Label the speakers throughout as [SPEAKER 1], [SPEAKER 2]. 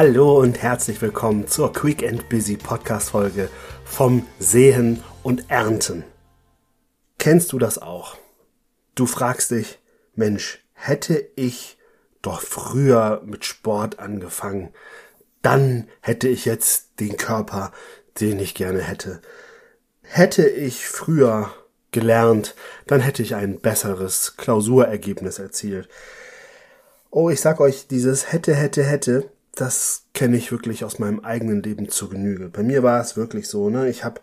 [SPEAKER 1] Hallo und herzlich willkommen zur Quick and Busy Podcast Folge vom Sehen und Ernten. Kennst du das auch? Du fragst dich, Mensch, hätte ich doch früher mit Sport angefangen, dann hätte ich jetzt den Körper, den ich gerne hätte. Hätte ich früher gelernt, dann hätte ich ein besseres Klausurergebnis erzielt. Oh, ich sag euch, dieses hätte, hätte, hätte, das kenne ich wirklich aus meinem eigenen Leben zu Genüge. Bei mir war es wirklich so, ne? Ich habe,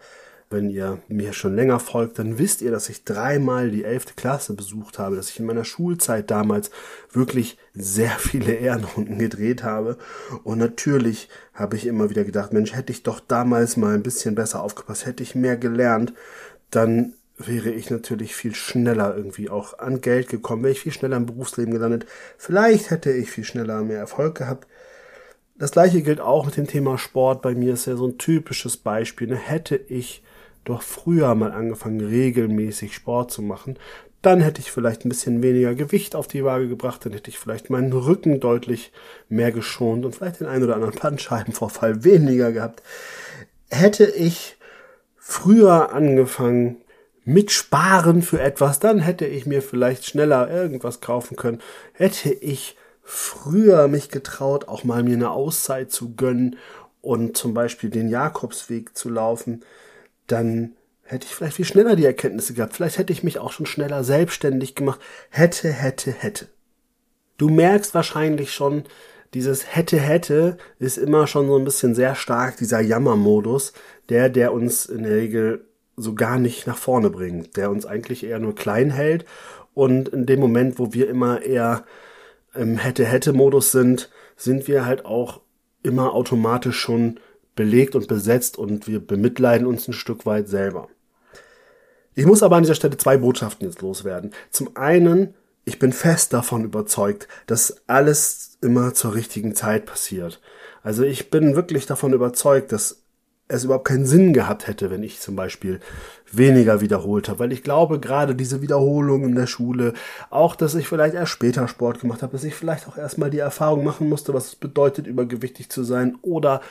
[SPEAKER 1] wenn ihr mir schon länger folgt, dann wisst ihr, dass ich dreimal die elfte Klasse besucht habe, dass ich in meiner Schulzeit damals wirklich sehr viele Ehrenrunden gedreht habe. Und natürlich habe ich immer wieder gedacht, Mensch, hätte ich doch damals mal ein bisschen besser aufgepasst, hätte ich mehr gelernt, dann wäre ich natürlich viel schneller irgendwie auch an Geld gekommen, wäre ich viel schneller im Berufsleben gelandet. Vielleicht hätte ich viel schneller mehr Erfolg gehabt. Das gleiche gilt auch mit dem Thema Sport. Bei mir ist ja so ein typisches Beispiel. Ne? Hätte ich doch früher mal angefangen, regelmäßig Sport zu machen, dann hätte ich vielleicht ein bisschen weniger Gewicht auf die Waage gebracht, dann hätte ich vielleicht meinen Rücken deutlich mehr geschont und vielleicht den einen oder anderen Bandscheibenvorfall weniger gehabt. Hätte ich früher angefangen mit Sparen für etwas, dann hätte ich mir vielleicht schneller irgendwas kaufen können. Hätte ich früher mich getraut, auch mal mir eine Auszeit zu gönnen und zum Beispiel den Jakobsweg zu laufen, dann hätte ich vielleicht viel schneller die Erkenntnisse gehabt. Vielleicht hätte ich mich auch schon schneller selbstständig gemacht. Hätte, hätte, hätte. Du merkst wahrscheinlich schon, dieses hätte, hätte ist immer schon so ein bisschen sehr stark dieser Jammermodus, der, der uns in der Regel so gar nicht nach vorne bringt, der uns eigentlich eher nur klein hält und in dem Moment, wo wir immer eher im Hätte-Hätte-Modus sind, sind wir halt auch immer automatisch schon belegt und besetzt und wir bemitleiden uns ein Stück weit selber. Ich muss aber an dieser Stelle zwei Botschaften jetzt loswerden. Zum einen, ich bin fest davon überzeugt, dass alles immer zur richtigen Zeit passiert. Also ich bin wirklich davon überzeugt, dass es überhaupt keinen Sinn gehabt hätte, wenn ich zum Beispiel weniger wiederholt habe. Weil ich glaube, gerade diese Wiederholung in der Schule, auch, dass ich vielleicht erst später Sport gemacht habe, dass ich vielleicht auch erstmal die Erfahrung machen musste, was es bedeutet, übergewichtig zu sein oder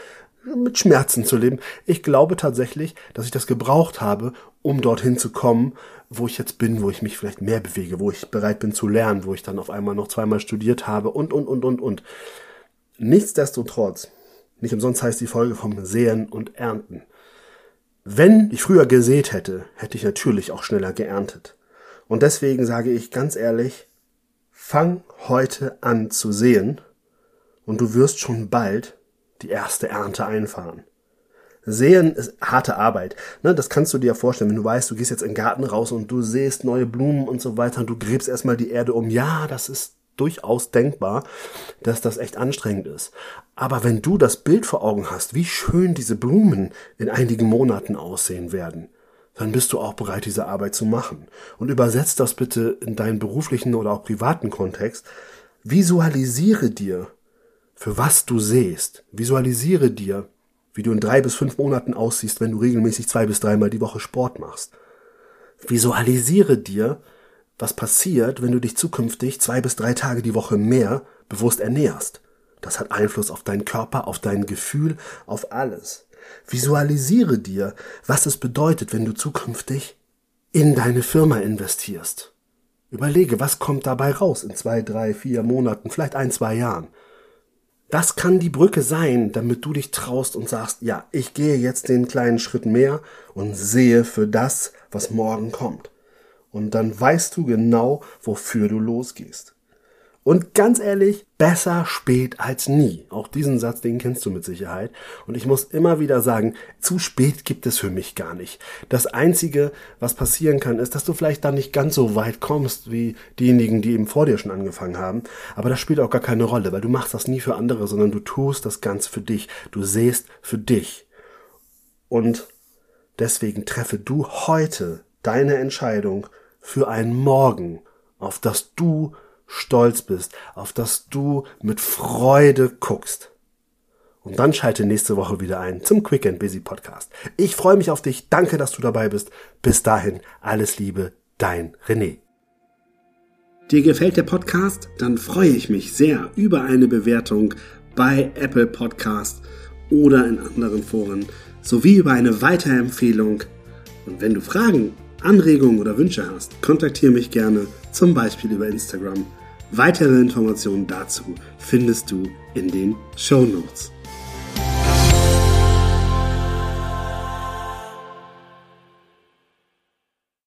[SPEAKER 1] mit Schmerzen zu leben. Ich glaube tatsächlich, dass ich das gebraucht habe, um dorthin zu kommen, wo ich jetzt bin, wo ich mich vielleicht mehr bewege, wo ich bereit bin zu lernen, wo ich dann auf einmal noch zweimal studiert habe und, und, und, und, und. Nichtsdestotrotz nicht umsonst heißt die Folge vom Säen und Ernten. Wenn ich früher gesät hätte, hätte ich natürlich auch schneller geerntet. Und deswegen sage ich ganz ehrlich, fang heute an zu säen und du wirst schon bald die erste Ernte einfahren. Sehen ist harte Arbeit. Ne, das kannst du dir vorstellen, wenn du weißt, du gehst jetzt in den Garten raus und du sähst neue Blumen und so weiter und du gräbst erstmal die Erde um. Ja, das ist durchaus denkbar, dass das echt anstrengend ist. Aber wenn du das Bild vor Augen hast, wie schön diese Blumen in einigen Monaten aussehen werden, dann bist du auch bereit, diese Arbeit zu machen. Und übersetzt das bitte in deinen beruflichen oder auch privaten Kontext. Visualisiere dir, für was du sähst. Visualisiere dir, wie du in drei bis fünf Monaten aussiehst, wenn du regelmäßig zwei bis dreimal die Woche Sport machst. Visualisiere dir, was passiert, wenn du dich zukünftig zwei bis drei Tage die Woche mehr bewusst ernährst. Das hat Einfluss auf deinen Körper, auf dein Gefühl, auf alles. Visualisiere dir, was es bedeutet, wenn du zukünftig in deine Firma investierst. Überlege, was kommt dabei raus in zwei, drei, vier Monaten, vielleicht ein, zwei Jahren. Das kann die Brücke sein, damit du dich traust und sagst, ja, ich gehe jetzt den kleinen Schritt mehr und sehe für das, was morgen kommt. Und dann weißt du genau, wofür du losgehst. Und ganz ehrlich, besser spät als nie. Auch diesen Satz, den kennst du mit Sicherheit. Und ich muss immer wieder sagen, zu spät gibt es für mich gar nicht. Das Einzige, was passieren kann, ist, dass du vielleicht dann nicht ganz so weit kommst wie diejenigen, die eben vor dir schon angefangen haben. Aber das spielt auch gar keine Rolle, weil du machst das nie für andere, sondern du tust das Ganze für dich. Du sähst für dich. Und deswegen treffe du heute deine Entscheidung für ein Morgen, auf das du stolz bist, auf das du mit Freude guckst. Und dann schalte nächste Woche wieder ein zum Quick and Busy Podcast. Ich freue mich auf dich. Danke, dass du dabei bist. Bis dahin, alles Liebe, dein René.
[SPEAKER 2] Dir gefällt der Podcast? Dann freue ich mich sehr über eine Bewertung
[SPEAKER 1] bei Apple Podcast oder in anderen Foren sowie über eine Weiterempfehlung. Und wenn du Fragen, Anregungen oder Wünsche hast, kontaktiere mich gerne, zum Beispiel über Instagram. Weitere Informationen dazu findest du in den Show Notes.